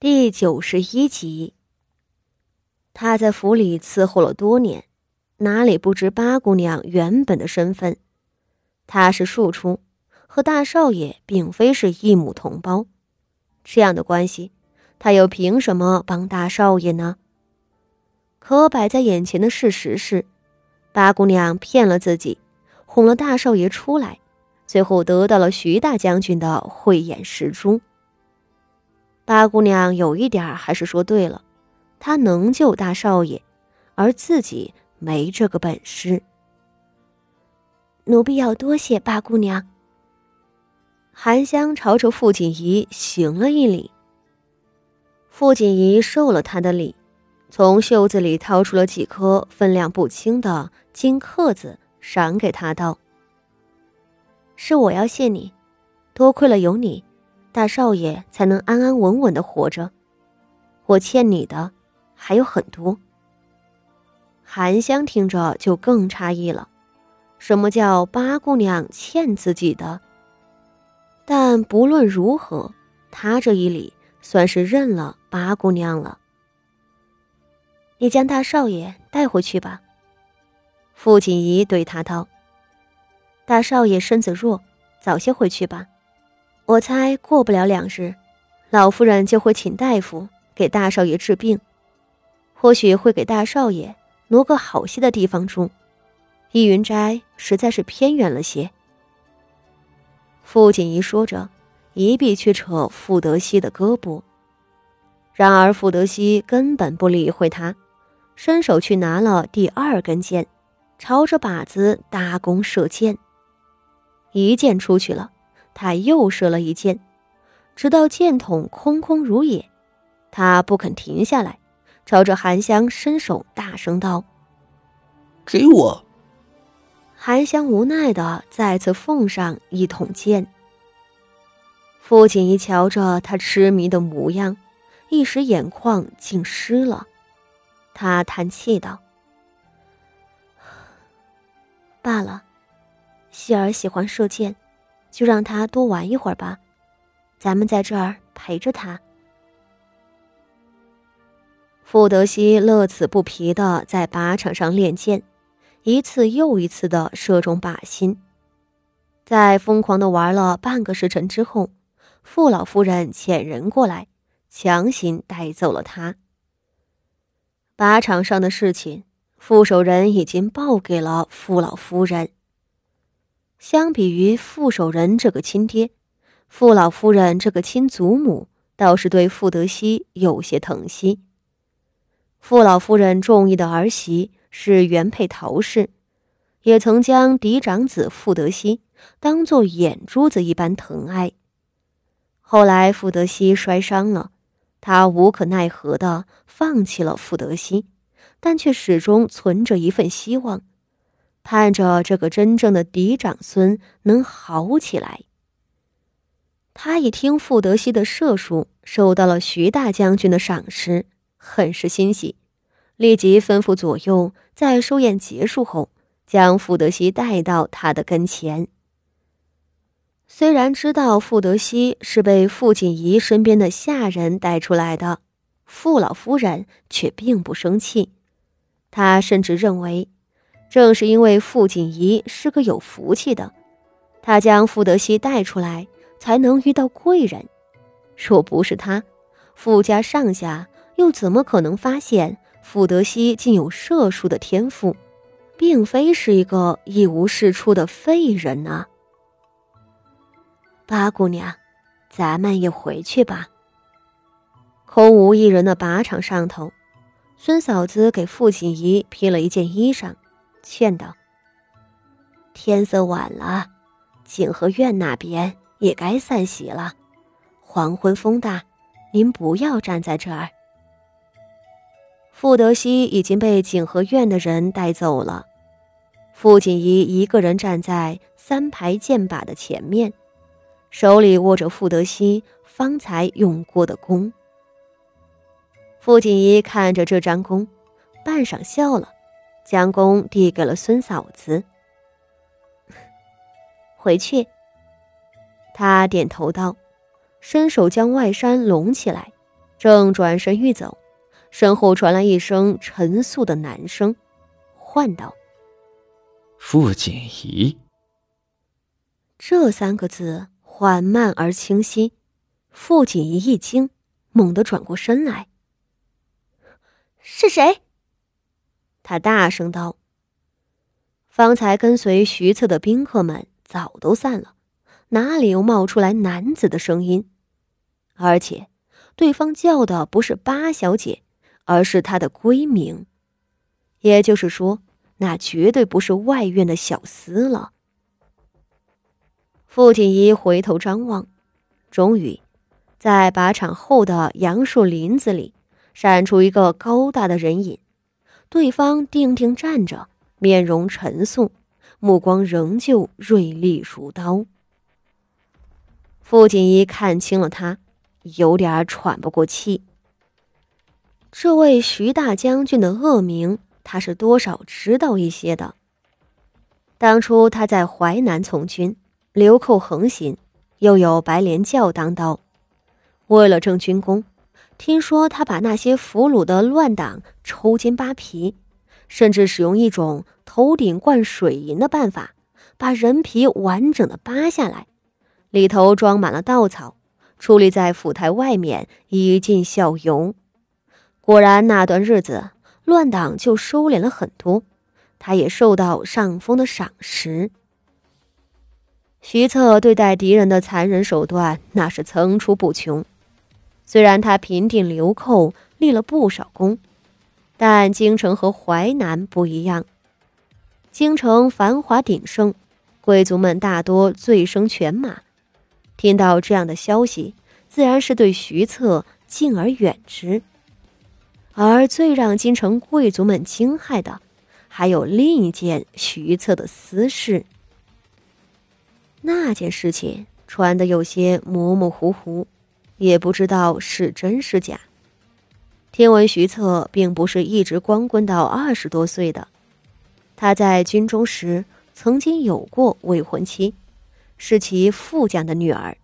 第九十一集。他在府里伺候了多年，哪里不知八姑娘原本的身份？她是庶出，和大少爷并非是一母同胞，这样的关系，他又凭什么帮大少爷呢？可摆在眼前的事实是，八姑娘骗了自己，哄了大少爷出来，最后得到了徐大将军的慧眼识珠。八姑娘有一点还是说对了，她能救大少爷，而自己没这个本事。奴婢要多谢八姑娘。韩香朝着傅锦仪行了一礼。傅锦仪受了他的礼，从袖子里掏出了几颗分量不轻的金克子，赏给他道：“是我要谢你，多亏了有你。”大少爷才能安安稳稳的活着，我欠你的还有很多。韩香听着就更诧异了，什么叫八姑娘欠自己的？但不论如何，他这一礼算是认了八姑娘了。你将大少爷带回去吧。傅锦仪对他道：“大少爷身子弱，早些回去吧。”我猜过不了两日，老夫人就会请大夫给大少爷治病，或许会给大少爷挪个好些的地方住。易云斋实在是偏远了些。傅锦仪说着，一臂去扯傅德熙的胳膊，然而傅德熙根本不理会他，伸手去拿了第二根箭，朝着靶子搭弓射箭，一箭出去了。他又射了一箭，直到箭筒空空如也，他不肯停下来，朝着韩香伸手大声道：“给我！”韩香无奈的再次奉上一桶箭。父亲一瞧着他痴迷的模样，一时眼眶竟湿了，他叹气道：“罢了，希儿喜欢射箭。”就让他多玩一会儿吧，咱们在这儿陪着他。傅德熙乐此不疲的在靶场上练剑，一次又一次的射中靶心。在疯狂的玩了半个时辰之后，傅老夫人遣人过来，强行带走了他。靶场上的事情，傅守仁已经报给了傅老夫人。相比于傅守仁这个亲爹，傅老夫人这个亲祖母倒是对傅德熙有些疼惜。傅老夫人中意的儿媳是原配陶氏，也曾将嫡长子傅德熙当做眼珠子一般疼爱。后来傅德熙摔伤了，他无可奈何的放弃了傅德熙，但却始终存着一份希望。盼着这个真正的嫡长孙能好起来。他一听傅德熙的射术受到了徐大将军的赏识，很是欣喜，立即吩咐左右，在寿宴结束后，将傅德熙带到他的跟前。虽然知道傅德熙是被傅锦仪身边的下人带出来的，傅老夫人却并不生气，她甚至认为。正是因为傅锦仪是个有福气的，他将傅德熙带出来，才能遇到贵人。若不是他，傅家上下又怎么可能发现傅德熙竟有射术的天赋，并非是一个一无是处的废人呢？八姑娘，咱们也回去吧。空无一人的靶场上头，孙嫂子给傅锦仪披了一件衣裳。劝道：“天色晚了，景和院那边也该散席了。黄昏风大，您不要站在这儿。”傅德熙已经被景和院的人带走了，傅锦仪一个人站在三排箭靶的前面，手里握着傅德熙方才用过的弓。傅锦仪看着这张弓，半晌笑了。将弓递给了孙嫂子。回去。他点头道，伸手将外衫拢起来，正转身欲走，身后传来一声沉肃的男声，唤道：“傅锦仪。”这三个字缓慢而清晰。傅锦仪一惊，猛地转过身来：“是谁？”他大声道：“方才跟随徐策的宾客们早都散了，哪里又冒出来男子的声音？而且……”对方叫的不是八小姐，而是她的闺名，也就是说，那绝对不是外院的小厮了。傅锦仪回头张望，终于，在靶场后的杨树林子里，闪出一个高大的人影。对方定定站着，面容沉肃，目光仍旧锐利如刀。傅锦一看清了他。有点喘不过气。这位徐大将军的恶名，他是多少知道一些的。当初他在淮南从军，流寇横行，又有白莲教当道。为了挣军功，听说他把那些俘虏的乱党抽筋扒皮，甚至使用一种头顶灌水银的办法，把人皮完整的扒下来，里头装满了稻草。矗立在府台外面，以尽效尤。果然，那段日子乱党就收敛了很多，他也受到上峰的赏识。徐策对待敌人的残忍手段，那是层出不穷。虽然他平定流寇立了不少功，但京城和淮南不一样。京城繁华鼎盛，贵族们大多醉生犬马。听到这样的消息，自然是对徐策敬而远之。而最让京城贵族们惊骇的，还有另一件徐策的私事。那件事情传的有些模模糊糊，也不知道是真是假。听闻徐策并不是一直光棍到二十多岁的，他在军中时曾经有过未婚妻。是其副将的女儿。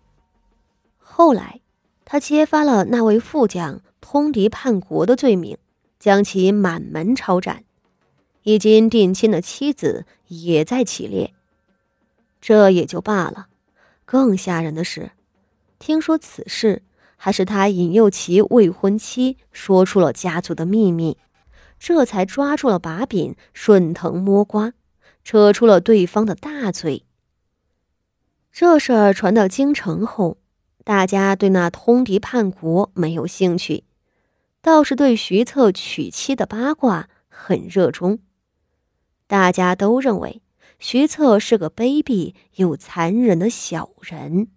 后来，他揭发了那位副将通敌叛国的罪名，将其满门抄斩。已经定亲的妻子也在其列。这也就罢了，更吓人的是，听说此事还是他引诱其未婚妻说出了家族的秘密，这才抓住了把柄，顺藤摸瓜，扯出了对方的大嘴。这事儿传到京城后，大家对那通敌叛国没有兴趣，倒是对徐策娶妻的八卦很热衷。大家都认为徐策是个卑鄙又残忍的小人。